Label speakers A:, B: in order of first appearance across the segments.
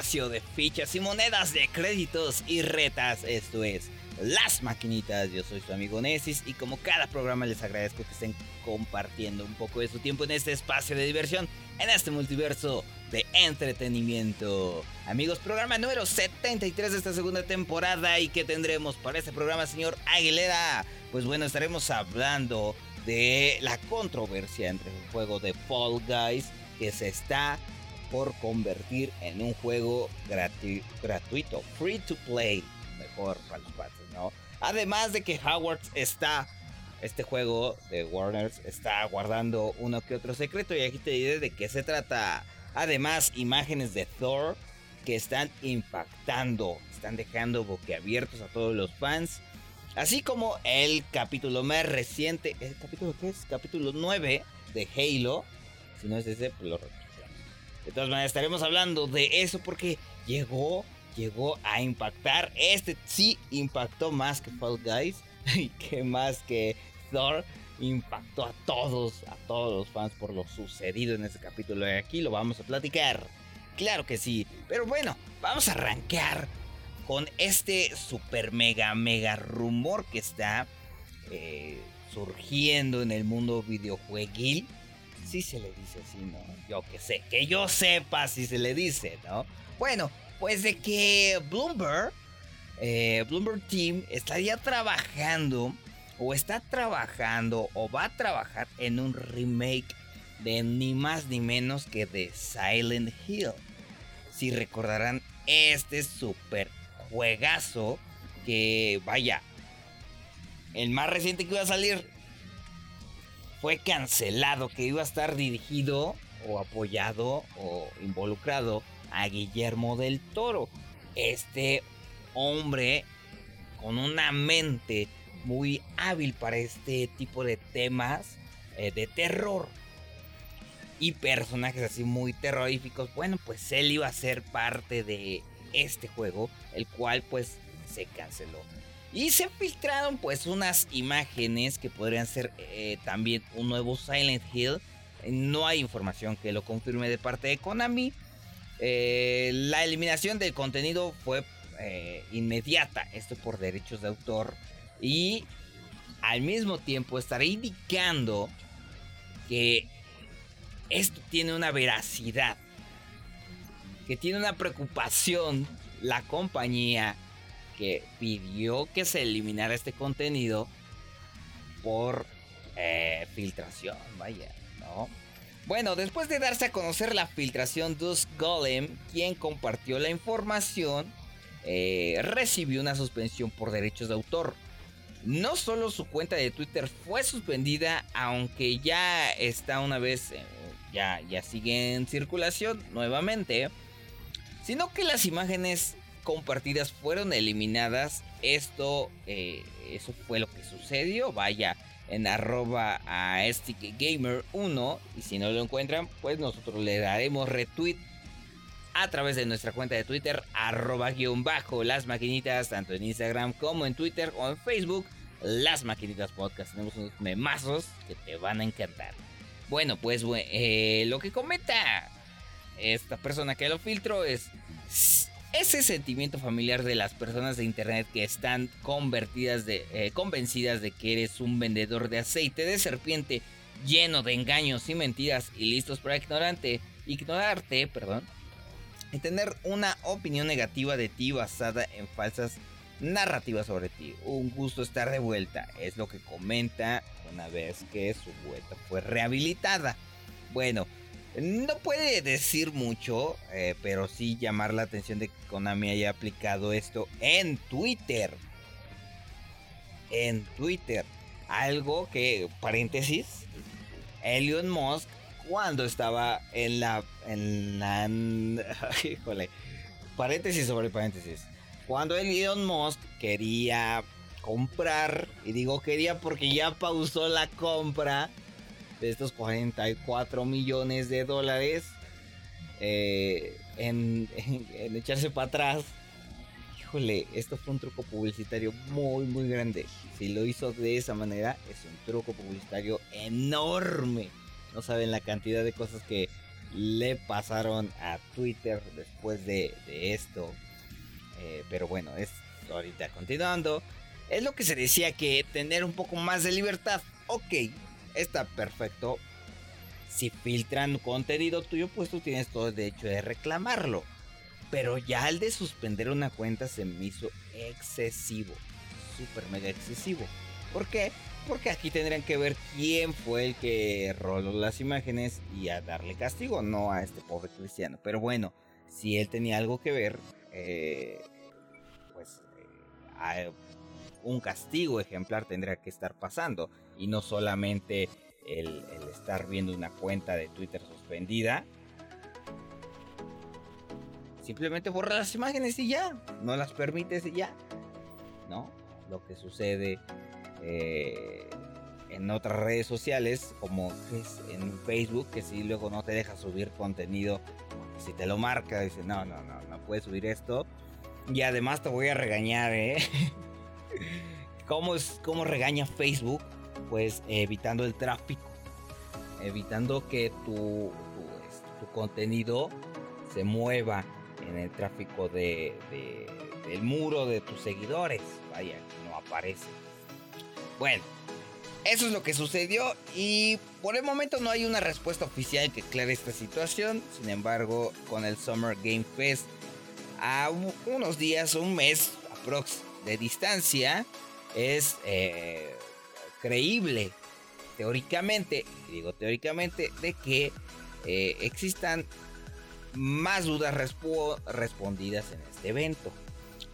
A: espacio de fichas y monedas de créditos y retas. Esto es Las Maquinitas. Yo soy su amigo Nesis y como cada programa les agradezco que estén compartiendo un poco de su tiempo en este espacio de diversión, en este multiverso de entretenimiento. Amigos, programa número 73 de esta segunda temporada y que tendremos para este programa, señor Aguilera. Pues bueno, estaremos hablando de la controversia entre el juego de Fall Guys que se está por convertir en un juego gratuito, free to play, mejor para los patos, ¿no? Además de que Howard está, este juego de Warner está guardando uno que otro secreto y aquí te diré de qué se trata. Además, imágenes de Thor que están impactando, están dejando boquiabiertos a todos los fans. Así como el capítulo más reciente, ¿el capítulo qué es? Capítulo 9 de Halo. Si no es ese, pues lo De todas maneras, estaremos hablando de eso porque llegó, llegó a impactar. Este sí impactó más que Fall Guys y que más que Thor. Impactó a todos, a todos los fans por lo sucedido en ese capítulo. Y aquí lo vamos a platicar. Claro que sí. Pero bueno, vamos a arrancar con este super mega mega rumor que está eh, surgiendo en el mundo videojueguil. Si se le dice así, ¿no? Yo que sé, que yo sepa si se le dice, ¿no? Bueno, pues de que Bloomberg, eh, Bloomberg Team estaría trabajando o está trabajando o va a trabajar en un remake de ni más ni menos que de Silent Hill. Si recordarán este super juegazo que, vaya, el más reciente que iba a salir fue cancelado, que iba a estar dirigido o apoyado o involucrado a Guillermo del Toro. Este hombre con una mente muy hábil para este tipo de temas eh, de terror y personajes así muy terroríficos. Bueno, pues él iba a ser parte de este juego, el cual pues se canceló. Y se filtraron pues unas imágenes que podrían ser eh, también un nuevo Silent Hill. No hay información que lo confirme de parte de Konami. Eh, la eliminación del contenido fue eh, inmediata, esto por derechos de autor. Y al mismo tiempo estaré indicando que esto tiene una veracidad que tiene una preocupación la compañía que pidió que se eliminara este contenido por eh, filtración, vaya, ¿no? Bueno, después de darse a conocer la filtración, Dusk Golem, quien compartió la información, eh, recibió una suspensión por derechos de autor. No solo su cuenta de Twitter fue suspendida, aunque ya está una vez, eh, ya, ya sigue en circulación nuevamente sino que las imágenes compartidas fueron eliminadas. Esto, eh, eso fue lo que sucedió. Vaya en arroba a Gamer 1 y si no lo encuentran, pues nosotros le daremos retweet a través de nuestra cuenta de Twitter, arroba guion bajo las maquinitas, tanto en Instagram como en Twitter o en Facebook, las maquinitas podcast. Tenemos unos memazos que te van a encantar. Bueno, pues eh, lo que comenta esta persona que lo filtró es ese sentimiento familiar de las personas de internet que están convertidas de, eh, convencidas de que eres un vendedor de aceite de serpiente lleno de engaños y mentiras y listos para ignorante, ignorarte, perdón, y tener una opinión negativa de ti basada en falsas narrativas sobre ti. Un gusto estar de vuelta, es lo que comenta una vez que su vuelta fue rehabilitada. Bueno, no puede decir mucho, eh, pero sí llamar la atención de que Konami haya aplicado esto en Twitter. En Twitter. Algo que, paréntesis, Elon Musk cuando estaba en la... En la híjole. Paréntesis sobre paréntesis. Cuando Elon Musk quería comprar, y digo quería porque ya pausó la compra de estos 44 millones de dólares eh, en, echarse para atrás. Híjole, esto fue un truco publicitario muy, muy grande. Si lo hizo de esa manera, es un truco publicitario enorme. No saben la cantidad de cosas que le pasaron a Twitter después de, esto. Eh, pero bueno, es ahorita continuando. Es lo que se decía que tener un poco más de libertad. Ok, está perfecto. Si filtran contenido tuyo, pues tú tienes todo el derecho de reclamarlo. Pero ya al de suspender una cuenta se me hizo excesivo. Super mega excesivo. ¿Por qué? Porque aquí tendrían que ver quién fue el que roló las imágenes y a darle castigo, no a este pobre cristiano. Pero bueno, si él tenía algo que ver, eh, pues eh, un castigo ejemplar tendría que estar pasando. Y no solamente el, estar viendo una cuenta de Twitter suspendida. Simplemente borra las imágenes y ya. No las permites y ya. ¿No? Lo que sucede eh, en otras redes sociales, como en Facebook, que si luego no te deja subir contenido, si te lo marca, dice, no, no, no, no puedes subir esto. Y además te voy a regañar, ¿eh? ¿Cómo, es, ¿Cómo regaña Facebook? Pues evitando el tráfico, evitando que tu, tu, contenido se mueva en el tráfico de, del muro de tus seguidores. Vaya, no aparece. Bueno, eso es lo que sucedió y por el momento no hay una respuesta oficial que aclare esta situación. Sin embargo, con el Summer Game Fest a unos días, un mes aprox de distancia, es eh, creíble teóricamente, digo teóricamente, de que eh, existan más dudas respondidas en este evento.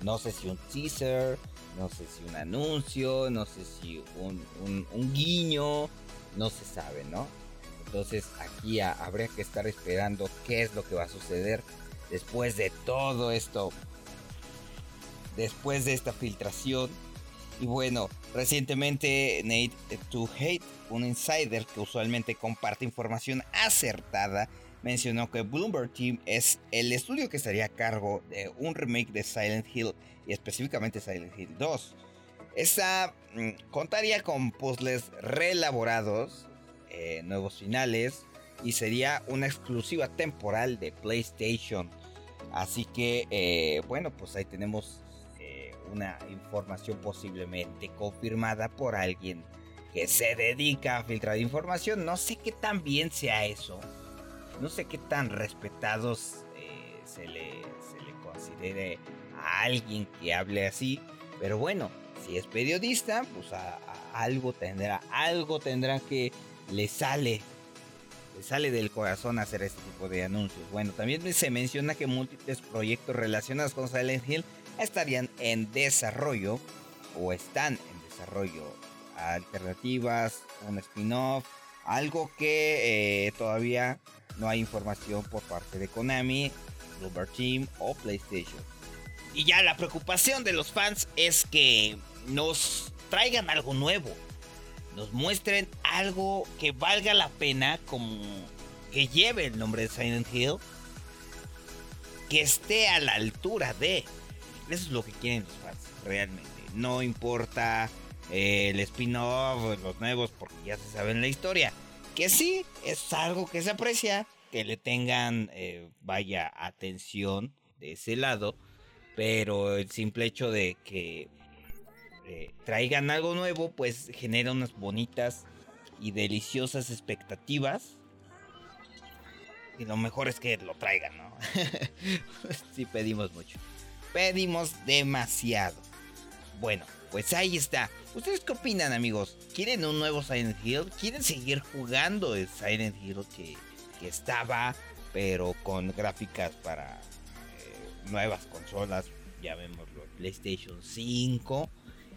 A: No sé si un teaser, no sé si un anuncio, no sé si un, guiño, no se sabe, ¿no? Entonces aquí habría que estar esperando qué es lo que va a suceder después de todo esto, después de esta filtración. Y bueno, recientemente Nate to Hate, un insider que usualmente comparte información acertada, mencionó que Bloomberg Team es el estudio que estaría a cargo de un remake de Silent Hill y específicamente Silent Hill 2. Esta mm, contaría con puzzles reelaborados, eh, nuevos finales y sería una exclusiva temporal de PlayStation. Así que, eh, bueno, pues ahí tenemos eh, una información posiblemente confirmada por alguien que se dedica a filtrar información. No sé qué tan bien sea eso. No sé qué tan respetados se, le, se le considere a alguien que hable así. Pero bueno, si es periodista, pues algo tendrá, algo tendrá que le sale, le sale del corazón hacer este tipo de anuncios. Bueno, también se menciona que múltiples proyectos relacionados con Silent Hill estarían en desarrollo o están en desarrollo. Alternativas, un spin-off, algo que eh, todavía no hay información por parte de Konami, Bloober Team o PlayStation. Y ya la preocupación de los fans es que nos traigan algo nuevo. Nos muestren algo que valga la pena, como que lleve el nombre de Silent Hill. Que esté a la altura de. Eso es lo que quieren los fans, realmente. No importa eh, el spin-off, los nuevos, porque ya se sabe la historia. Que sí, es algo que se aprecia, que le tengan, eh, vaya, atención de ese lado pero el simple hecho de que eh, traigan algo nuevo, pues genera unas bonitas y deliciosas expectativas. Y lo mejor es que lo traigan, ¿no? sí pedimos mucho. Pedimos demasiado. Bueno, pues ahí está. ¿Ustedes qué opinan, amigos? ¿Quieren un nuevo Silent Hill? ¿Quieren seguir jugando el Silent Hill que, estaba, pero con gráficas para nuevas consolas, ya vemos PlayStation 5,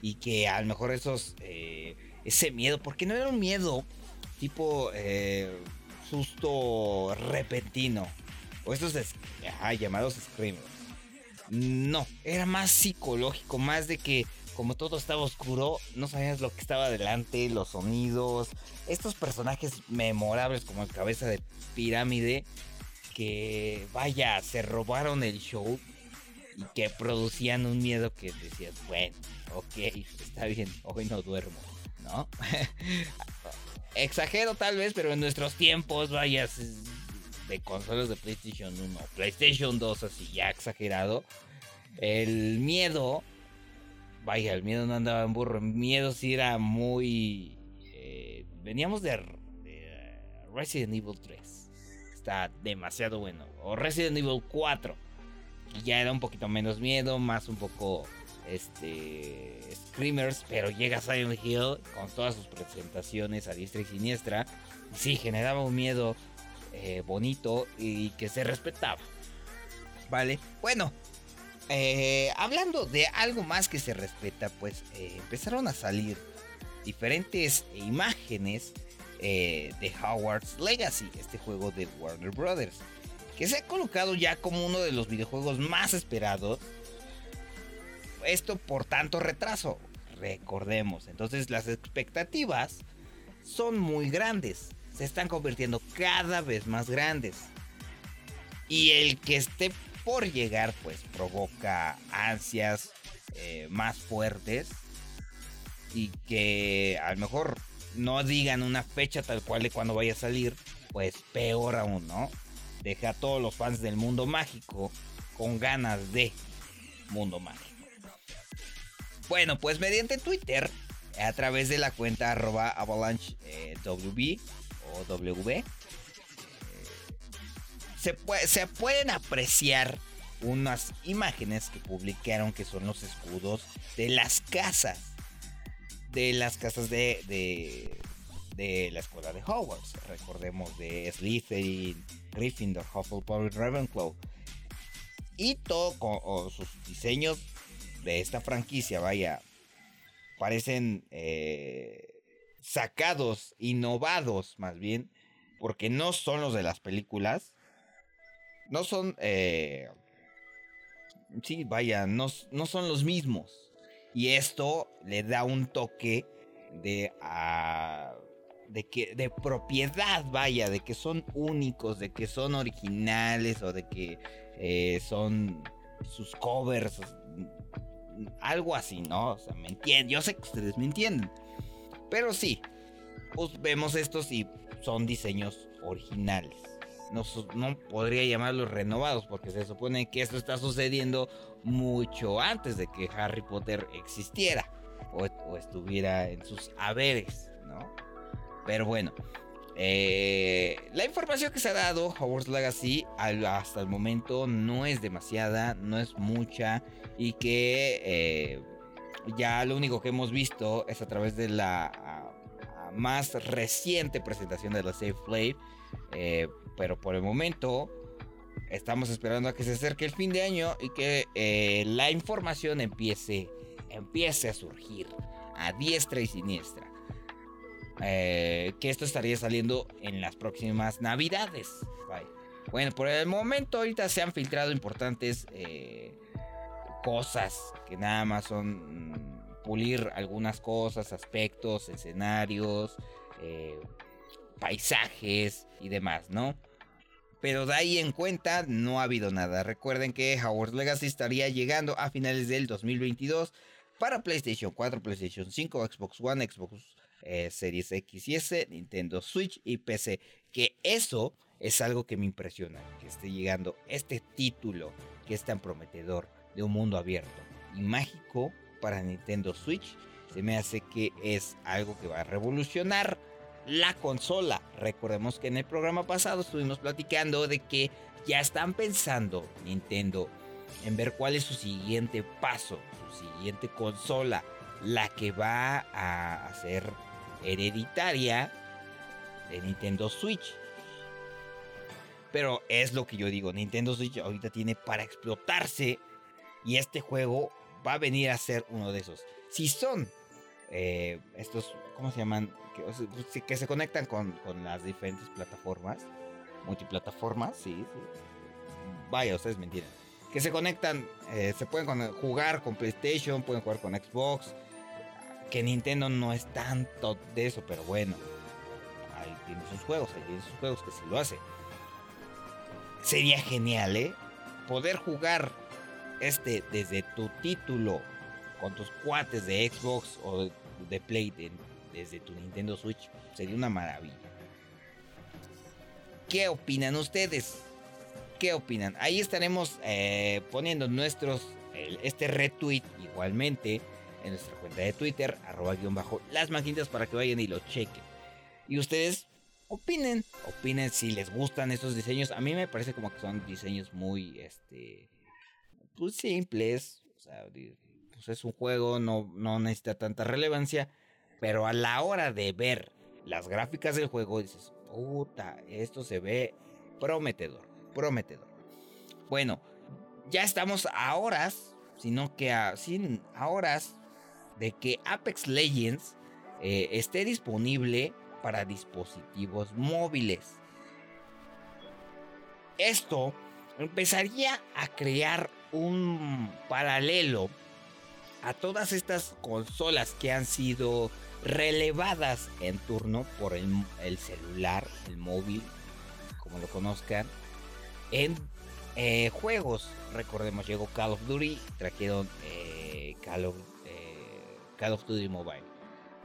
A: y que a lo mejor esos, eh, ese miedo, porque no era un miedo tipo eh, susto repentino, o estos llamados screamers. No, era más psicológico, más de que como todo estaba oscuro, no sabías lo que estaba adelante, los sonidos, estos personajes memorables como el cabeza de pirámide, que vaya, se robaron el show y que producían un miedo que decías, bueno, ok, está bien, hoy no duermo, ¿no? Exagero tal vez, pero en nuestros tiempos, vaya, de consolas de PlayStation 1, PlayStation 2, así ya exagerado, el miedo, vaya, el miedo no andaba en burro, el miedo sí era muy... Eh, veníamos de, de Resident Evil 3, está demasiado bueno, o Resident Evil 4, y ya era un poquito menos miedo, más un poco este Screamers, pero llega Silent Hill con todas sus presentaciones a diestra y siniestra. Y sí, generaba un miedo eh, bonito y que se respetaba. Vale, bueno, eh, hablando de algo más que se respeta, pues eh, empezaron a salir diferentes imágenes de Howard's Legacy, este juego de Warner Brothers, que se ha colocado ya como uno de los videojuegos más esperados esto por tanto retraso. Recordemos, entonces las expectativas son muy grandes. Se están convirtiendo cada vez más grandes. Y el que esté por llegar, pues provoca ansias eh, más fuertes. Y que a lo mejor no digan una fecha tal cual de cuando vaya a salir, pues peor aún, ¿no? Deja a todos los fans del mundo mágico con ganas de mundo mágico. Bueno, pues mediante Twitter, a través de la cuenta arroba avalanche eh, o WB, eh, se, se pueden apreciar unas imágenes que publicaron que son los escudos de las casas. De las casas de, de, la escuela de Hogwarts. Recordemos de Slytherin, Gryffindor, Hufflepuff y Ravenclaw. Y todo con sus diseños de esta franquicia, vaya, parecen eh, sacados, innovados más bien, porque no son los de las películas. No son... Eh, sí, vaya, no, no, son los mismos. Y esto le da un toque de... de, que, de propiedad, vaya, de que son únicos, de que son originales o de que eh, son sus covers algo así, ¿no? O sea, me entienden. Yo sé que ustedes me entienden. Pero sí, pues vemos estos y son diseños originales. No, no, podría llamarlos renovados porque se supone que esto está sucediendo mucho antes de que Harry Potter existiera o, estuviera en sus haberes, ¿no? Pero bueno, eh, la información que se ha dado Hogwarts Legacy hasta el momento no es demasiada, no es mucha y que eh, ya lo único que hemos visto es a través de la más reciente presentación de la Safe Play, eh, pero por el momento estamos esperando a que se acerque el fin de año y que la información empiece, empiece a surgir a diestra y siniestra. Eh, que esto estaría saliendo en las próximas navidades. Bueno, por el momento ahorita se han filtrado importantes eh, cosas que nada más son mm, pulir algunas cosas, aspectos, escenarios, eh, paisajes y demás, ¿no? Pero de ahí en cuenta no ha habido nada. Recuerden que Howard Legacy estaría llegando a finales del 2022 para PlayStation 4, PlayStation 5, Xbox One, Xbox eh, Series X y S, Nintendo Switch y PC. Que eso es algo que me impresiona, que esté llegando este título que es tan prometedor de un mundo abierto y mágico para Nintendo Switch. Se me hace que es algo que va a revolucionar la consola. Recordemos que en el programa pasado estuvimos platicando de que ya están pensando Nintendo en ver cuál es su siguiente paso, su siguiente consola, la que va a hacer hereditaria de Nintendo Switch. Pero es lo que yo digo, Nintendo Switch ahorita tiene para explotarse y este juego va a venir a ser uno de esos. Si son eh, estos, ¿cómo se llaman? Que, se conectan con, las diferentes plataformas, multiplataformas, sí, Vaya, ustedes me entienden. Que se conectan, eh, se pueden jugar con PlayStation, pueden jugar con Xbox, que Nintendo no es tanto de eso, pero bueno, ahí tiene sus juegos, ahí tiene sus juegos que sí lo hace. Sería genial, ¿eh? Poder jugar este desde tu título con tus cuates de Xbox o de, Play desde tu Nintendo Switch sería una maravilla. ¿Qué opinan ustedes? ¿Qué opinan? Ahí estaremos eh, poniendo nuestros, este retweet igualmente en nuestra cuenta de Twitter, arroba guion bajo las maquinitas para que vayan y lo chequen. Y ustedes opinen, opinen si les gustan estos diseños. A mí me parece como que son diseños muy, este, pues simples. O sea, pues es un juego, no, no necesita tanta relevancia. Pero a la hora de ver las gráficas del juego, dices, puta, esto se ve prometedor, prometedor. Bueno, ya estamos a horas, sino que a, sin, horas de que Apex Legends eh, esté disponible para dispositivos móviles. Esto empezaría a crear un paralelo a todas estas consolas que han sido relevadas en turno por el, celular, el móvil, como lo conozcan, en eh, juegos. Recordemos, llegó Call of Duty, trajeron eh, Call, of, eh, Call of Duty Mobile.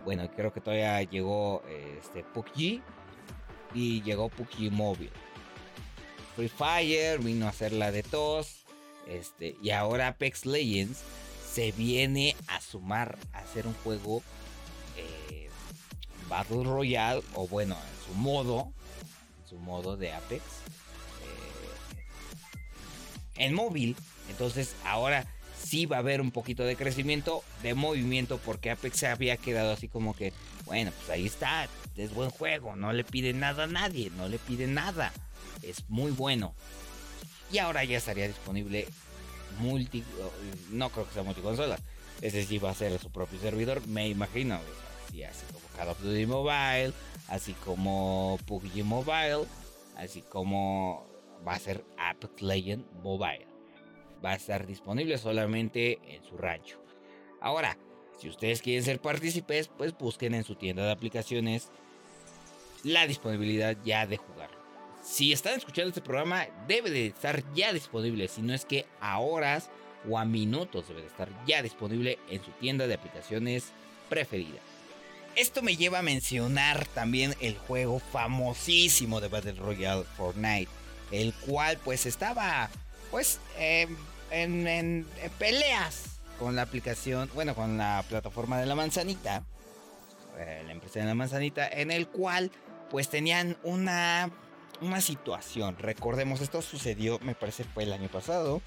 A: Bueno, creo que todavía llegó este y llegó PUBG Mobile. Free Fire vino a hacer la de todos. Este, y ahora Apex Legends se viene a sumar a hacer un juego eh, Battle Royale, o bueno, en su modo, en su modo de Apex, eh, en móvil. Entonces ahora sí va a haber un poquito de crecimiento, de movimiento, porque Apex se había quedado así como que, bueno, pues ahí está, es buen juego, no le pide nada a nadie, no le pide nada, es muy bueno. Y ahora ya estaría disponible multi. No creo que sea multiconsola. Ese sí va a ser su propio servidor, me imagino. Así, como Call of Duty Mobile, así como PUBG Mobile, así como va a ser Apex Legend Mobile. Va a estar disponible solamente en su rancho. Ahora, si ustedes quieren ser partícipes, pues busquen en su tienda de aplicaciones la disponibilidad ya de jugar si están escuchando este programa, debe de estar ya disponible, si no es que a horas o a minutos debe de estar ya disponible en su tienda de aplicaciones preferida. Esto me lleva a mencionar también el juego famosísimo de Battle Royale Fortnite, el cual pues estaba pues em, en, peleas con la aplicación, bueno, con la plataforma de la manzanita, eh, la empresa de la manzanita, en el cual pues tenían una una situación. Recordemos, esto sucedió, me parece fue el año pasado,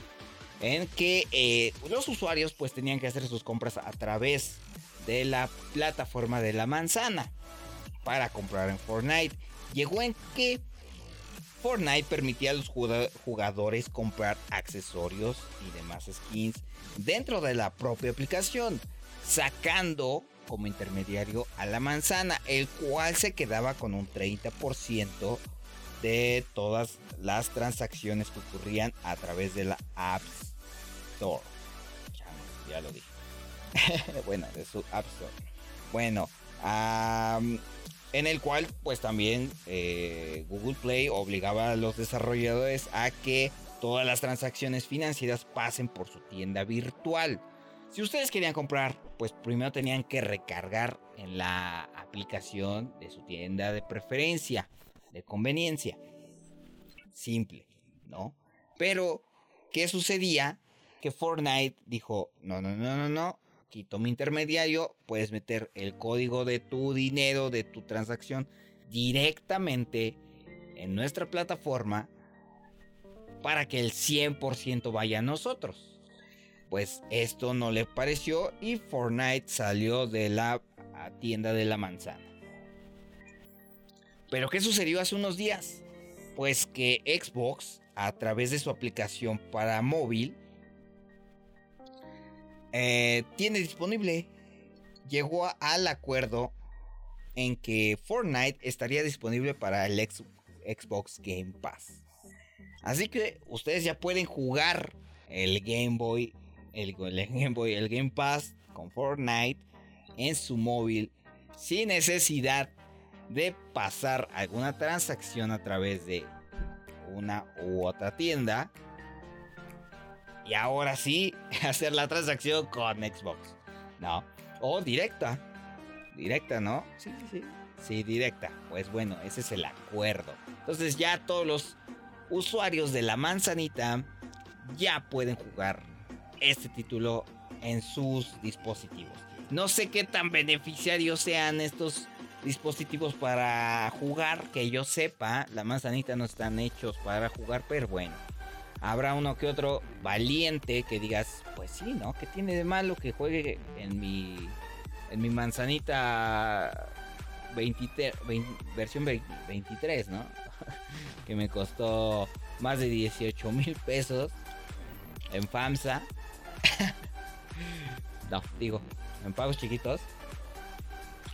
A: en que eh, los usuarios pues tenían que hacer sus compras a través de la plataforma de la manzana para comprar en Fortnite. Llegó en que Fortnite permitía a los jugadores comprar accesorios y demás skins dentro de la propia aplicación, sacando como intermediario a la manzana, el cual se quedaba con un 30% de todas las transacciones que ocurrían a través de la App Store. Ya, lo dije. bueno, de su App Store. Bueno, en el cual pues también eh, Google Play obligaba a los desarrolladores a que todas las transacciones financieras pasen por su tienda virtual. Si ustedes querían comprar, pues primero tenían que recargar en la aplicación de su tienda de preferencia conveniencia. Simple, ¿no? Pero, ¿qué sucedía? Que Fortnite dijo, no, no, no, no, no, quito mi intermediario, puedes meter el código de tu dinero, de tu transacción, directamente en nuestra plataforma para que el 100% vaya a nosotros. Pues esto no le pareció y Fortnite salió de la tienda de la manzana. Pero ¿qué sucedió hace unos días? Pues que Xbox, a través de su aplicación para móvil, eh, tiene disponible, llegó al acuerdo en que Fortnite estaría disponible para el Xbox Game Pass. Así que ustedes ya pueden jugar el Game Boy, el, el Game Boy, el Game Pass con Fortnite en su móvil sin necesidad de pasar alguna transacción a través de una u otra tienda. Y ahora sí, hacer la transacción con Xbox. No. O directa. Directa, ¿no? Sí, sí. Sí, directa. Pues bueno, ese es el acuerdo. Entonces ya todos los usuarios de la manzanita ya pueden jugar este título en sus dispositivos. No sé qué tan beneficiarios sean estos dispositivos para jugar, que yo sepa, la manzanita no están hechos para jugar, pero bueno. Habrá uno que otro valiente que digas, pues sí, ¿no? ¿Qué tiene de malo que juegue en mi en mi manzanita 23, versión 23, ¿no? que me costó más de 18 mil pesos en FAMSA. no, digo, en pagos chiquitos.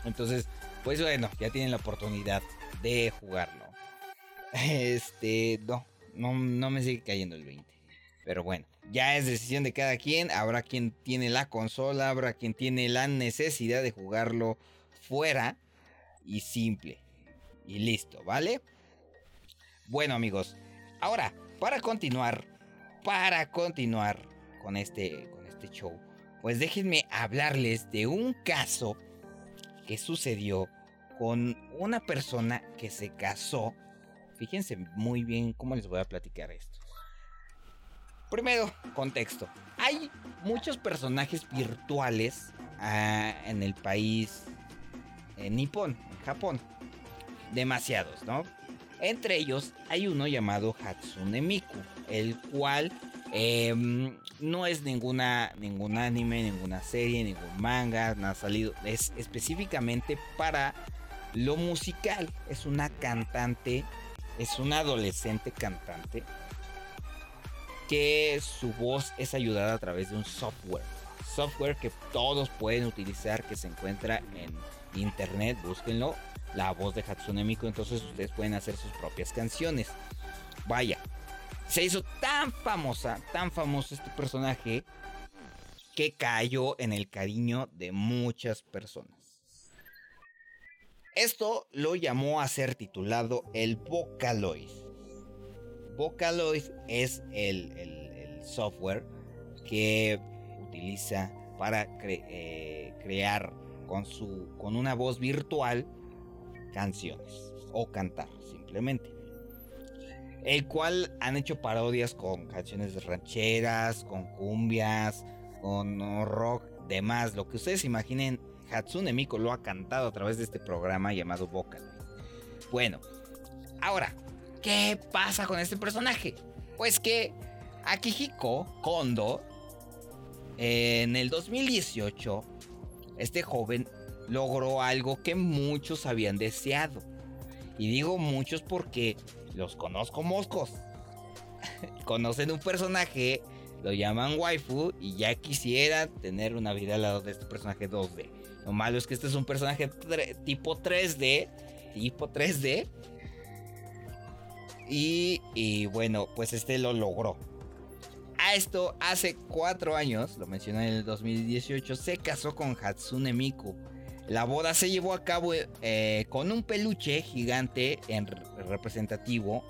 A: Entonces, pues bueno, ya tienen la oportunidad de jugarlo. Este, no, no, no me sigue cayendo el 20. Pero bueno, ya es decisión de cada quien. Habrá quien tiene la consola, habrá quien tiene la necesidad de jugarlo fuera y simple. Y listo, ¿vale? Bueno amigos, ahora, para continuar, para continuar con este, con este show, pues déjenme hablarles de un caso que sucedió con una persona que se casó. Fíjense muy bien cómo les voy a platicar esto. Primero, contexto. Hay muchos personajes virtuales ah, en el país en Nippon, en Japón. Demasiados, ¿no? Entre ellos hay uno llamado Hatsune Miku, el cual em, no es ninguna, ningún anime, ninguna serie, ningún manga, no ha salido. Es específicamente para lo musical. Es una cantante, es una adolescente cantante que su voz es ayudada a través de un software. Software que todos pueden utilizar, que se encuentra en internet, búsquenlo. La voz de Hatsune Miku, entonces ustedes pueden hacer sus propias canciones. Vaya, se hizo tan famosa, tan famoso este personaje que cayó en el cariño de muchas personas. Esto lo llamó a ser titulado el Vocaloid. Vocaloid es el, software que utiliza para eh, crear con, su, con una voz virtual canciones o cantar simplemente. El cual han hecho parodias con canciones rancheras, con cumbias, con rock, demás. Lo que ustedes imaginen, Hatsune Miku lo ha cantado a través de este programa llamado Vocal. Bueno, ahora, ¿qué pasa con este personaje? Pues que Akihiko Kondo en el 2018 este joven logró algo que muchos habían deseado. Y digo muchos porque los conozco moscos. Conocen un personaje, lo llaman waifu y ya quisiera tener una vida al lado de este personaje 2D. Lo malo es que este es un personaje tipo 3D. Tipo 3D. Y, y bueno, pues este lo logró. A esto, hace cuatro años, lo mencioné en el 2018, se casó con Hatsune Miku. La boda se llevó a cabo eh, con un peluche gigante en representativo.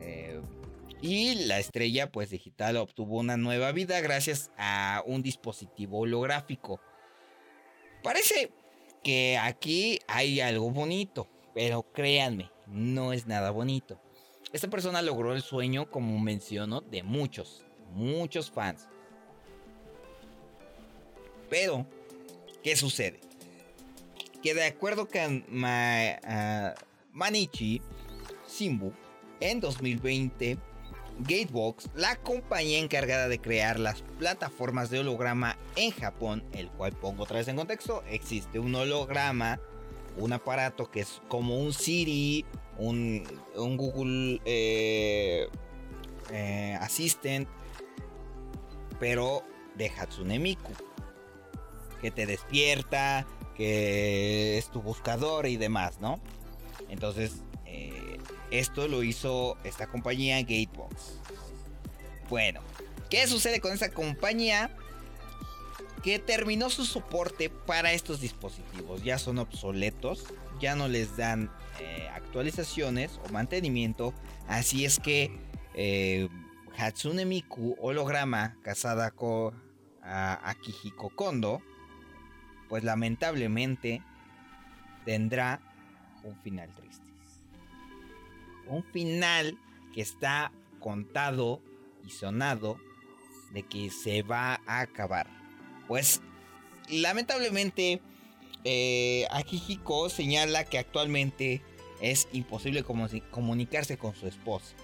A: Eh, y la estrella pues digital obtuvo una nueva vida gracias a un dispositivo holográfico. Parece que aquí hay algo bonito, pero créanme, no es nada bonito. Esta persona logró el sueño, como menciono, de muchos, muchos fans. Pero, ¿qué sucede? Que de acuerdo con ah, Manichi Simbu, en 2020, Gatebox, la compañía encargada de crear las plataformas de holograma en Japón, el cual pongo otra vez en contexto, existe un holograma, un aparato que es como un Siri, un, Google eh, eh, Assistant, pero de Hatsune Miku. Que te despierta, es tu buscador y demás, ¿no? Entonces, eh, esto lo hizo esta compañía Gatebox. Bueno, ¿qué sucede con esta compañía? Que terminó su soporte para estos dispositivos. Ya son obsoletos, ya no les dan eh, actualizaciones o mantenimiento. Así es que eh, Hatsune Miku holograma casada con Akihiko Kondo, pues lamentablemente tendrá un final triste. Un final que está contado y sonado de que se va a acabar. Pues lamentablemente eh, Akihiko señala que actualmente es imposible comunicarse con su esposa.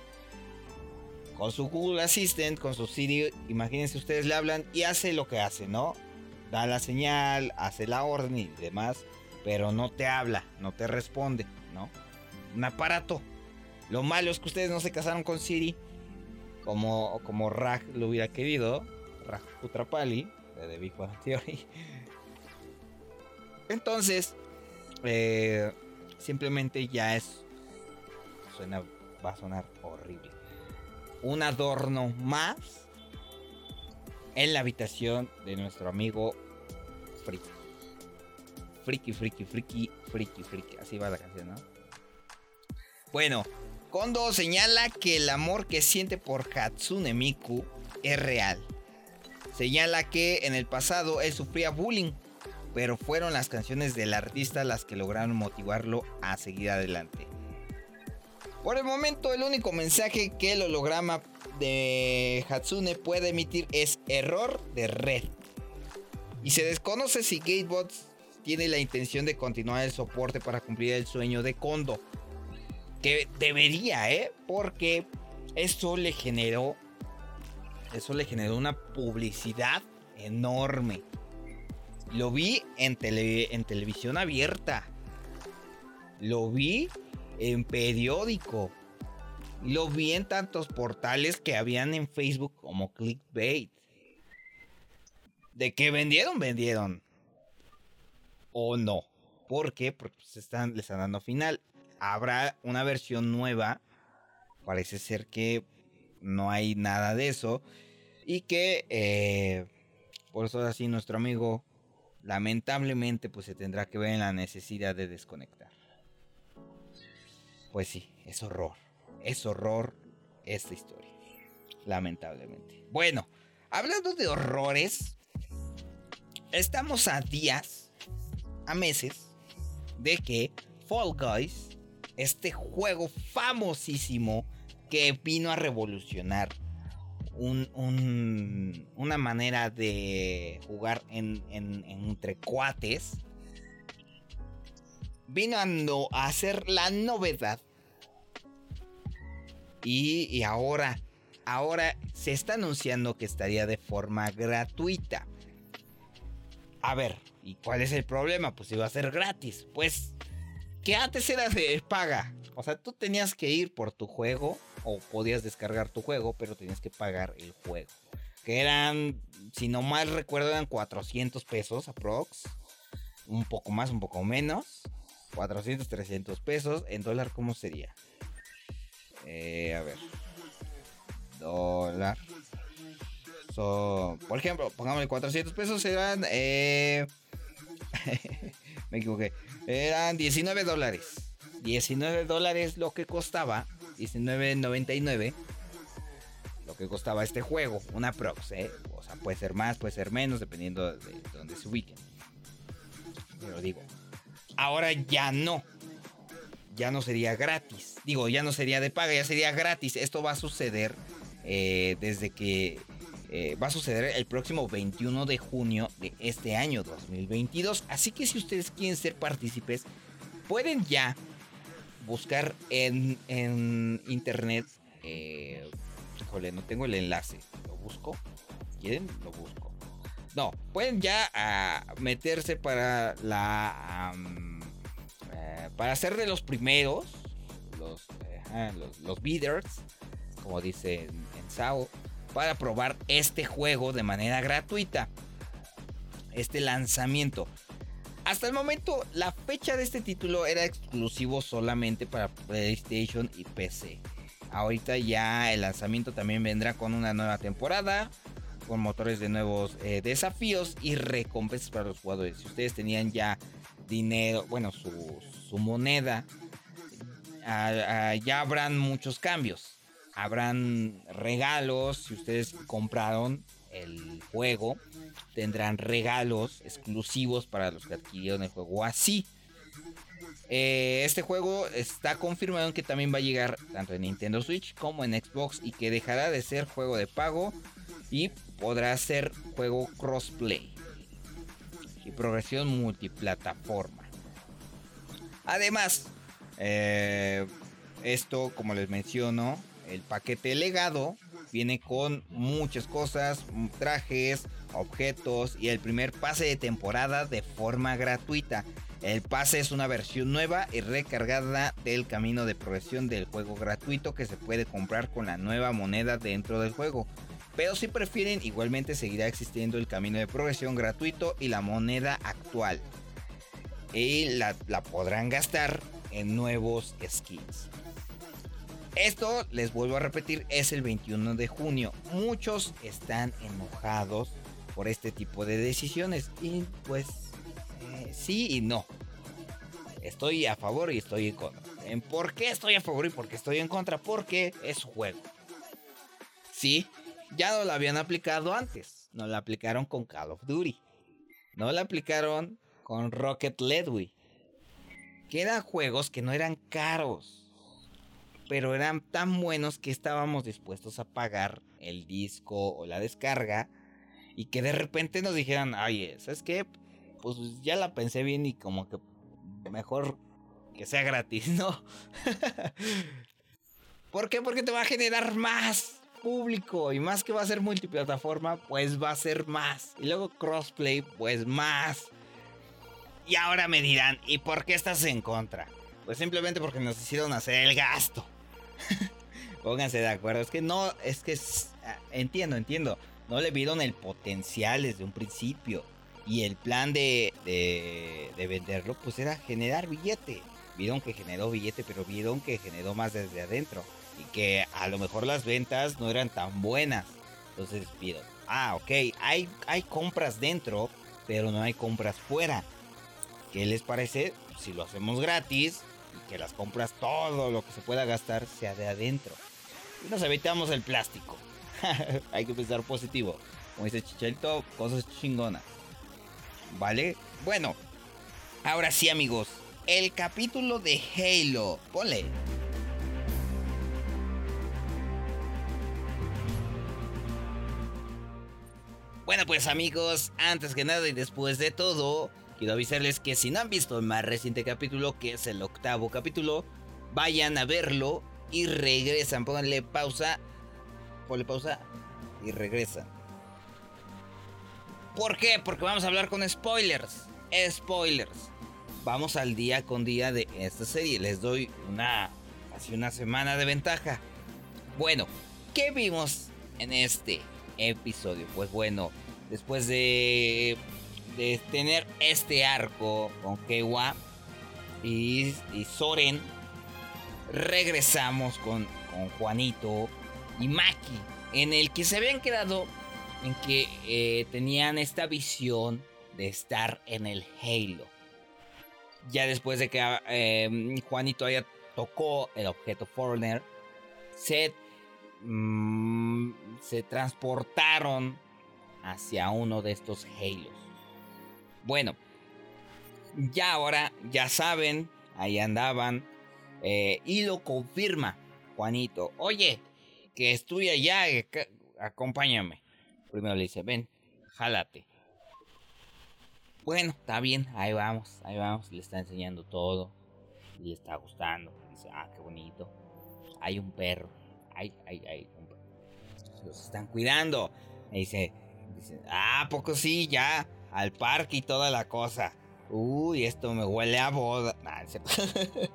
A: Con su Google Assistant, con su Siri, imagínense ustedes le hablan y hace lo que hace, ¿no? Da la señal, hace la orden y demás, pero no te habla, no te responde, ¿no? Un aparato. Lo malo es que ustedes no se casaron con Siri como, como Raj lo hubiera querido. Raj Putrapali, de Big Bang. Entonces, eh, simplemente ya es. Suena, va a sonar horrible. Un adorno más en la habitación de nuestro amigo Friki. Friki, friki, friki, friki, friki. Así va la canción, ¿no? Bueno, Kondo señala que el amor que siente por Hatsune Miku es real. Señala que en el pasado él sufría bullying pero fueron las canciones del artista las que lograron motivarlo a seguir adelante. Por el momento, el único mensaje que el holograma de Hatsune puede emitir es error de red. Y se desconoce si Gatebots tiene la intención de continuar el soporte para cumplir el sueño de Kondo. Que debería, ¿eh? Porque eso le generó. Eso le generó una publicidad enorme. Lo vi en, en televisión abierta. Lo vi en periódico. Lo vi en tantos portales que habían en Facebook como clickbait. De que vendieron, vendieron. O no. ¿Por qué? Porque se están, le están dando final. Habrá una versión nueva. Parece ser que no hay nada de eso. Y que eh, por eso así nuestro amigo lamentablemente pues se tendrá que ver en la necesidad de desconectar. Pues sí, es horror, es horror esta historia, lamentablemente. Bueno, hablando de horrores, estamos a días, a meses, de que Fall Guys, este juego famosísimo que vino a revolucionar una manera de jugar en, entre cuates, vino a hacer la novedad. Y, ahora, ahora se está anunciando que estaría de forma gratuita. A ver, ¿y cuál es el problema? Pues iba a ser gratis. Pues que antes era de paga. O sea, tú tenías que ir por tu juego o podías descargar tu juego, pero tenías que pagar el juego. Que eran, si no mal recuerdo, eran 400 pesos aprox. Un poco más, un poco menos. 400, 300 pesos. En dólar, ¿cómo sería? Eh, a ver. Dólar. por ejemplo, pongamos 400 pesos eran... Eh, me equivoqué. Eran 19 dólares. 19 dólares lo que costaba 19.99 lo que costaba este juego, una prox, ¿eh? O sea, puede ser más, puede ser menos, dependiendo de dónde se ubiquen. Pero digo, ahora ya no. Ya no sería gratis. Digo, ya no sería de paga, ya sería gratis. Esto va a suceder eh, desde que... Eh, va a suceder el próximo 21 de junio de este año 2022. Así que si ustedes quieren ser partícipes, pueden ya buscar en, en internet. Eh, híjole, no tengo el enlace. ¿Lo busco? ¿Quieren? Lo busco. No, pueden ya ah, meterse para la. Eh, para ser de los primeros. Los, los, los, bidders. Como dice en, en SAO. Para probar este juego de manera gratuita. Este lanzamiento. Hasta el momento, la fecha de este título era exclusivo solamente para PlayStation y PC. Ahorita ya el lanzamiento también vendrá con una nueva temporada, con motores de nuevos eh, desafíos y recompensas para los jugadores. Si ustedes tenían ya dinero, bueno, su, moneda, ah, ah, ya habrán muchos cambios. Habrán regalos si ustedes compraron el juego tendrán regalos exclusivos para los que adquirieron el juego así. eh, este juego está confirmado que también va a llegar tanto en Nintendo Switch como en Xbox y que dejará de ser juego de pago y podrá ser juego crossplay progresión multiplataforma. Además, eh, esto, como les menciono, el paquete legado viene con muchas cosas, trajes, objetos y el primer pase de temporada de forma gratuita. El pase es una versión nueva y recargada del camino de progresión del juego gratuito que se puede comprar con la nueva moneda dentro del juego. Pero si prefieren, igualmente seguirá existiendo el camino de progresión gratuito y la moneda actual. Y la, podrán gastar en nuevos skins. Esto, les vuelvo a repetir, es el 21 de junio. Muchos están enojados por este tipo de decisiones. Y pues eh, sí y no. Estoy a favor y estoy en contra. ¿Por qué estoy a favor y por qué estoy en contra? Porque es juego. Sí, ya no lo habían aplicado antes. No lo aplicaron con Call of Duty. No lo aplicaron con Rocket League. Que eran juegos que no eran caros pero eran tan buenos que estábamos dispuestos a pagar el disco o la descarga y que de repente nos dijeran, ay, ¿sabes qué? Pues ya la pensé bien y como que mejor que sea gratis, ¿no? ¿Por qué? Porque te va a generar más público y más que va a ser multiplataforma, pues va a ser más. Y luego crossplay, pues más. Y ahora me dirán, ¿y por qué estás en contra? Pues simplemente porque nos hicieron hacer el gasto. Pónganse de acuerdo. Es que no, es que ah, entiendo, entiendo. No le vieron el potencial desde un principio. Y el plan de, de, venderlo, pues era generar billete. Vieron que generó billete, pero vieron que generó más desde adentro. Y que a lo mejor las ventas no eran tan buenas. Entonces vieron, ah, ok, hay, hay compras dentro, pero no hay compras fuera. ¿Qué les parece? Si lo hacemos gratis, que las compras, todo lo que se pueda gastar, sea de adentro. Y nos evitamos el plástico. Hay que pensar positivo. Como dice Chicharito, cosas chingonas. ¿Vale? Bueno, ahora sí, amigos. El capítulo de Halo. Ponle. Bueno, pues amigos, antes que nada y después de todo, Quiero avisarles que si no han visto el más reciente capítulo, que es el octavo capítulo, vayan a verlo y regresan. Pónganle pausa. Ponle pausa y regresan. ¿Por qué? Porque vamos a hablar con spoilers. Spoilers. Vamos al día con día de esta serie. Les doy una. Hace una semana de ventaja. Bueno, ¿qué vimos en este episodio? Pues bueno, después de de tener este arco con Kewa y, Soren, regresamos con, con, Juanito y Maki, en el que se habían quedado en que eh, tenían esta visión de estar en el Halo. Ya después de que eh, Juanito haya tocó el objeto Foreigner, se, mm, se transportaron hacia uno de estos Halos. Bueno, ya ahora, ya saben, ahí andaban. Eh, y lo confirma Juanito. Oye, que estoy allá, acompáñame. Primero le dice, ven, jálate. Bueno, está bien, ahí vamos, ahí vamos. Le está enseñando todo. Le está gustando. Dice, ah, qué bonito. Hay un perro. Hay, hay un perro. Los están cuidando. dice, dice, ah, poco sí, ya al parque y toda la cosa. Uy, esto me huele a boda.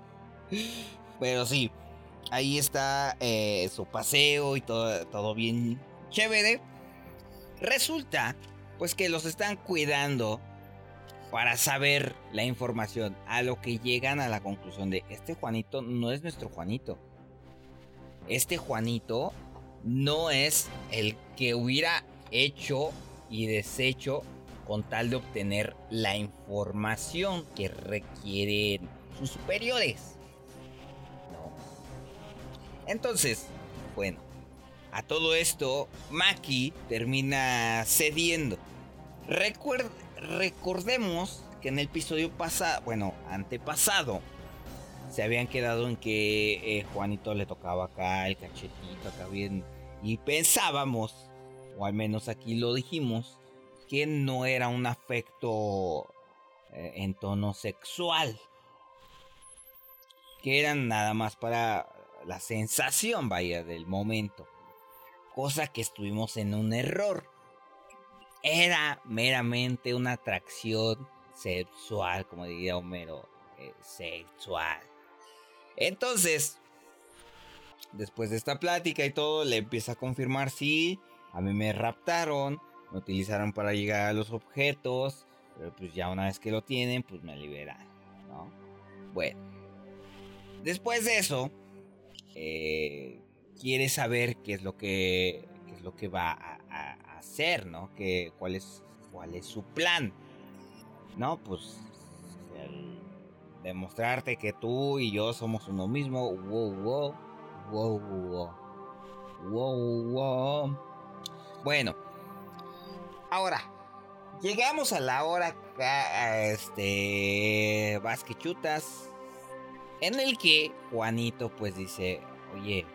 A: Pero sí, ahí está eh, su paseo y todo, todo bien chévere. Resulta, pues que los están cuidando para saber la información. A lo que llegan a la conclusión de, este Juanito no es nuestro Juanito. Este Juanito no es el que hubiera hecho y deshecho con tal de obtener la información que requieren sus superiores. Entonces, bueno, a todo esto, Maki termina cediendo. recordemos que en el episodio pasado, bueno, antepasado, se habían quedado en que eh, Juanito le tocaba acá el cachetito, acá bien. Y pensábamos, o al menos aquí lo dijimos, que no era un afecto eh, en tono sexual. Que eran nada más para la sensación, vaya, del momento. Cosa que estuvimos en un error. Era meramente una atracción sexual, como diría Homero, eh, sexual. Entonces, después de esta plática y todo, le empieza a confirmar si a mí me raptaron, me utilizaron para llegar a los objetos, pero pues ya una vez que lo tienen, pues me liberan, ¿no? Bueno, después de eso, eh, quiere saber qué es lo que, es lo que va a, hacer, ¿no? Que, cuál, es, cuál es su plan, ¿no? Pues demostrarte que tú y yo somos uno mismo. Wow, wow, wow, wow, wow, wow. Bueno, ahora llegamos a la hora este basquechutas en el que Juanito pues dice, oye,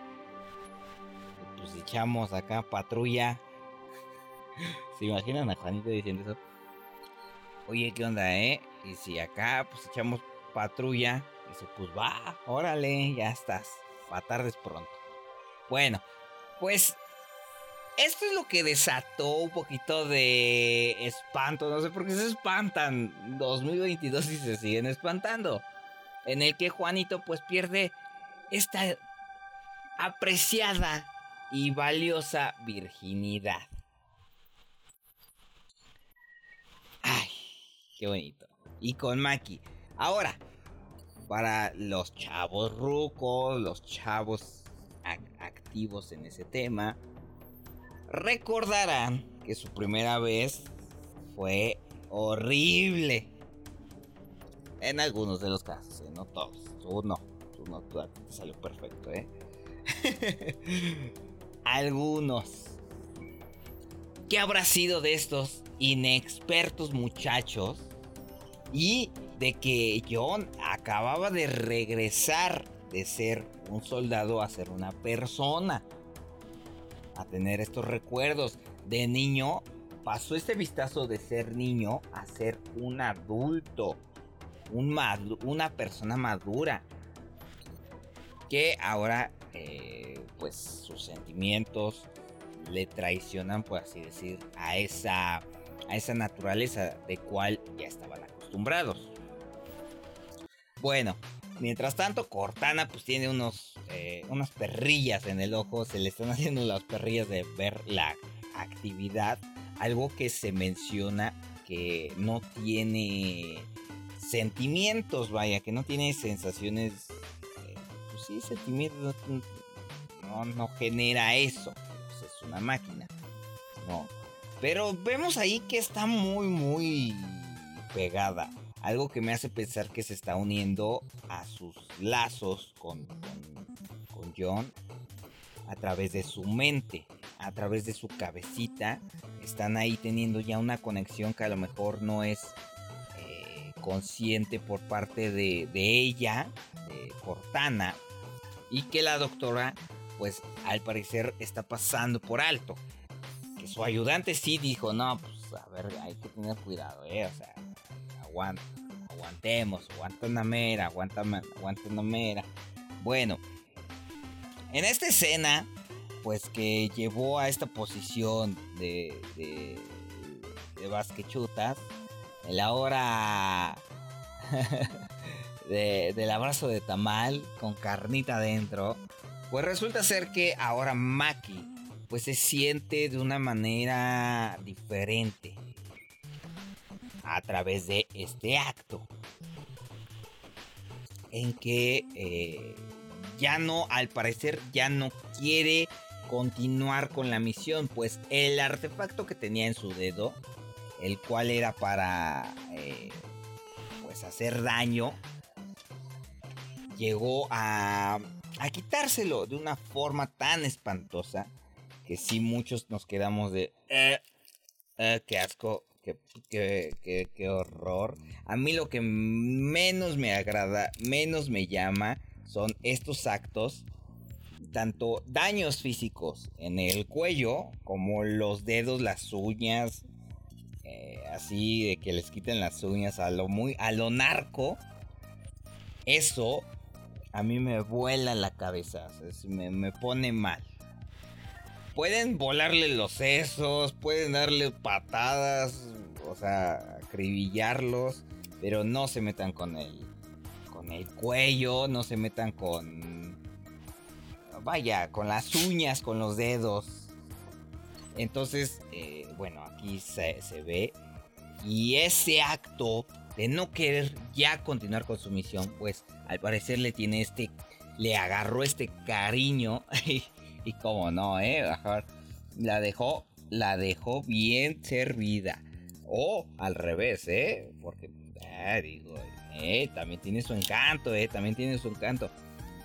A: pues echamos acá patrulla. ¿Se imaginan a Juanito diciendo eso? Oye, ¿qué onda, eh? Y si acá pues echamos patrulla. Dice, pues va, órale, ya estás. Va tardes pronto. Bueno, pues esto es lo que desató un poquito de espanto. No sé por qué se espantan 2022 y se siguen espantando. En el que Juanito pues pierde esta apreciada y valiosa virginidad. Ay, qué bonito. Y con Maki. Ahora, para los chavos rucos, los chavos activos en ese tema, recordarán que su primera vez fue horrible. En algunos de los casos, ¿eh? no todos. Tú no, tú no, tú salió perfecto, ¿eh? algunos. ¿Qué habrá sido de estos inexpertos muchachos? Y de que John acababa de regresar de ser un soldado a ser una persona. A tener estos recuerdos de niño. Pasó este vistazo de ser niño a ser un adulto. Un una persona madura. Que ahora eh, pues sus sentimientos le traicionan, por así decir, a esa, a esa naturaleza de cual ya estaban acostumbrados. Bueno, mientras tanto, Cortana pues tiene unos, eh, unas perrillas en el ojo, se le están haciendo las perrillas de ver la actividad, algo que se menciona que no tiene sentimientos, vaya, que no tiene sensaciones, eh, pues sí, sentimientos, no, no genera eso, pues es una máquina, no. Pero vemos ahí que está muy, muy pegada algo que me hace pensar que se está uniendo a sus lazos con, con, John a través de su mente, a través de su cabecita. Están ahí teniendo ya una conexión que a lo mejor no es eh, consciente por parte de, de ella, de Cortana, y que la doctora, pues al parecer está pasando por alto. Que su ayudante sí dijo, no, pues a ver, hay que tener cuidado, eh, o sea, aguanta, aguantemos, aguanta una mera, aguanta, una mera. Bueno, en esta escena, pues que llevó a esta posición de, de, de basquechutas, la hora del abrazo de tamal con carnita adentro, pues resulta ser que ahora Maki pues se siente de una manera diferente a través de este acto. En que eh, ya no, al parecer, ya no quiere continuar con la misión, pues el artefacto que tenía en su dedo, el cual era para eh, pues hacer daño, llegó a, a quitárselo de una forma tan espantosa que sí muchos nos quedamos de, eh, qué asco, qué, qué, qué horror. A mí lo que menos me agrada, menos me llama, son estos actos tanto daños físicos en el cuello como los dedos, las uñas, eh, así de que les quiten las uñas a lo muy a lo narco. Eso a mí me vuela la cabeza, me, me pone mal. Pueden volarle los sesos, pueden darle patadas, o sea, acribillarlos, pero no se metan con el con el cuello, no se metan con vaya, con las uñas, con los dedos. Entonces, eh, bueno, aquí se, ve. Y ese acto de no querer ya continuar con su misión, pues al parecer le tiene este, le agarró este cariño. y, como no, ¿eh? La dejó, la dejó bien servida. O al revés, ¿eh? Porque, ah, digo, eh, también tiene su encanto, ¿eh? También tiene su encanto.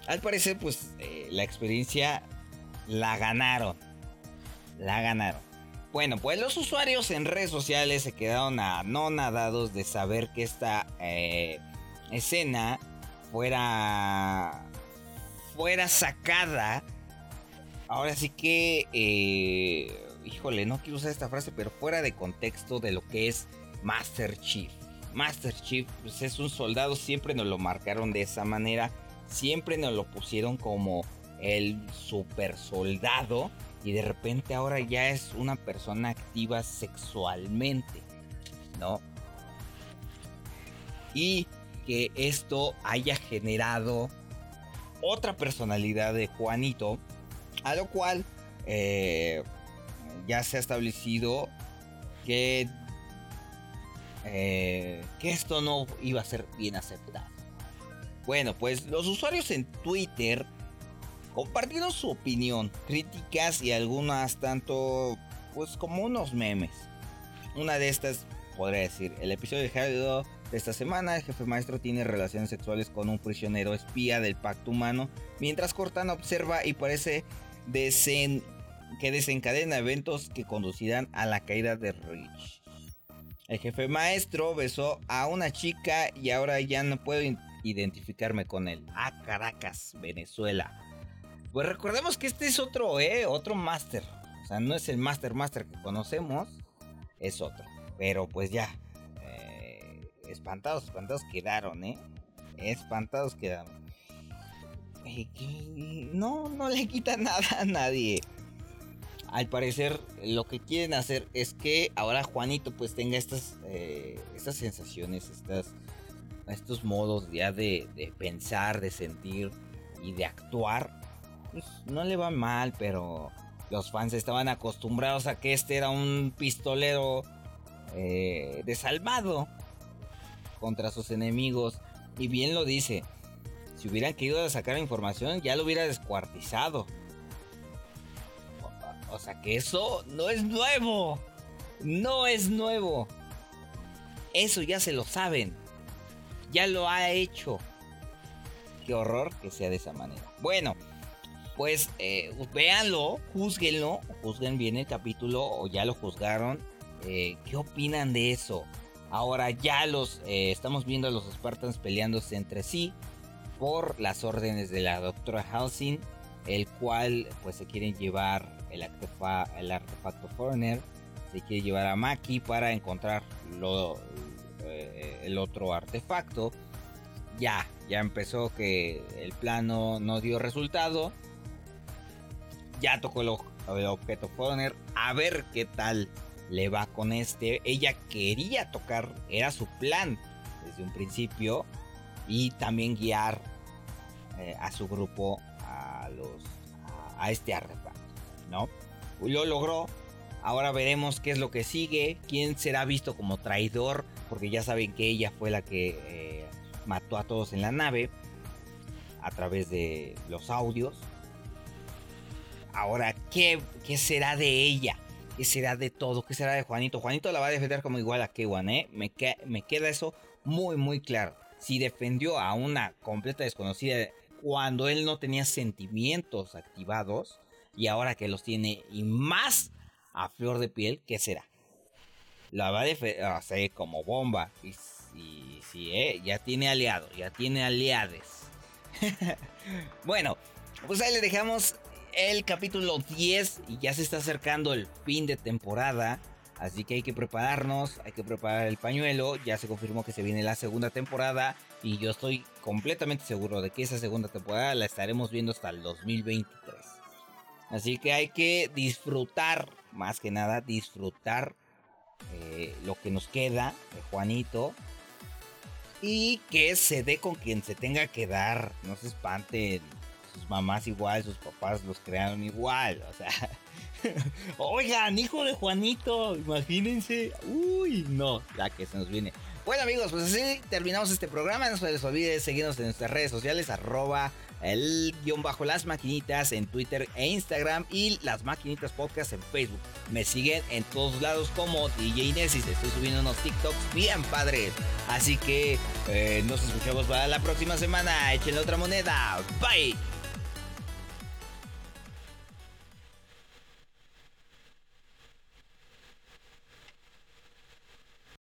A: Al parecer, pues eh, la experiencia la ganaron. La ganaron. Bueno, pues los usuarios en redes sociales se quedaron anonadados de saber que esta eh, escena fuera fuera sacada. Ahora sí que, eh, híjole, no quiero usar esta frase, pero fuera de contexto de lo que es Master Chief. Master Chief pues, es un soldado, siempre nos lo marcaron de esa manera siempre nos lo pusieron como el super soldado y de repente ahora ya es una persona activa sexualmente, ¿no? Y que esto haya generado otra personalidad de Juanito, a lo cual eh, ya se ha establecido que, eh, que esto no iba a ser bien aceptado. Bueno, pues los usuarios en Twitter compartieron su opinión, críticas y algunas tanto, pues como unos memes. Una de estas, podría decir, el episodio de Halo de esta semana, el jefe maestro tiene relaciones sexuales con un prisionero espía del pacto humano, mientras Cortana observa y parece que desencadena eventos que conducirán a la caída de Rich. El jefe maestro besó a una chica y ahora ya no puede identificarme con él. A ah, Caracas, Venezuela. Pues recordemos que este es otro, ¿eh? Otro máster. O sea, no es el máster máster que conocemos, es otro. Pero pues ya, eh, espantados, espantados quedaron, ¿eh? Espantados quedaron. no, no le quita nada a nadie. Al parecer, lo que quieren hacer es que ahora Juanito pues tenga estas, eh, estas sensaciones, estas estos modos ya de, pensar, de sentir y de actuar, pues no le va mal, pero los fans estaban acostumbrados a que este era un pistolero eh, desalmado contra sus enemigos. Y bien lo dice, si hubieran querido sacar información ya lo hubiera descuartizado. O sea que eso no es nuevo. No es nuevo. Eso ya se lo saben ya lo ha hecho. Qué horror que sea de esa manera. Bueno, pues eh, véanlo, juzguenlo, juzguen bien el capítulo o ya lo juzgaron. Eh, ¿Qué opinan de eso? Ahora ya los eh, estamos viendo a los Spartans peleándose entre sí por las órdenes de la doctora Halsing, el cual pues se quieren llevar el, el artefacto Foreigner, se quiere llevar a Maki para encontrar lo, eh, el otro artefacto. Ya, ya empezó que el plano no dio resultado. Ya tocó el, objeto Foreigner. A ver qué tal le va con este. Ella quería tocar, era su plan desde un principio. Y también guiar eh, a su grupo a los a, este artefacto, ¿no? Lo logró. Ahora veremos qué es lo que sigue. Quién será visto como traidor porque ya saben que ella fue la que eh, mató a todos en la nave a través de los audios. Ahora, ¿qué, qué será de ella? ¿Qué será de todo? ¿Qué será de Juanito? Juanito la va a defender como igual a Kewan, ¿eh? Me, me queda eso muy, muy claro. Si defendió a una completa desconocida cuando él no tenía sentimientos activados y ahora que los tiene y más a flor de piel, ¿qué será? la va a hacer como bomba. Y, sí, eh, ya tiene aliado, ya tiene aliades. bueno, pues ahí le dejamos el capítulo 10 y ya se está acercando el fin de temporada. Así que hay que prepararnos, hay que preparar el pañuelo. Ya se confirmó que se viene la segunda temporada y yo estoy completamente seguro de que esa segunda temporada la estaremos viendo hasta el 2023. Así que hay que disfrutar, más que nada, disfrutar eh, lo que nos queda de Juanito. Y que se dé con quien se tenga que dar. No se espanten. Sus mamás igual, sus papás los crearon igual. O sea, oigan, hijo de Juanito, imagínense. Uy, no, ya que se nos viene. Bueno amigos, pues así terminamos este programa. No se les olvide seguirnos en nuestras redes sociales, arroba el guion bajo las maquinitas en Twitter e Instagram y las maquinitas podcast en Facebook. Me siguen en todos lados como DJ Nesis. Estoy subiendo unos TikToks bien padres. Así que eh, nos escuchamos para la próxima semana. Échenle otra moneda. Bye.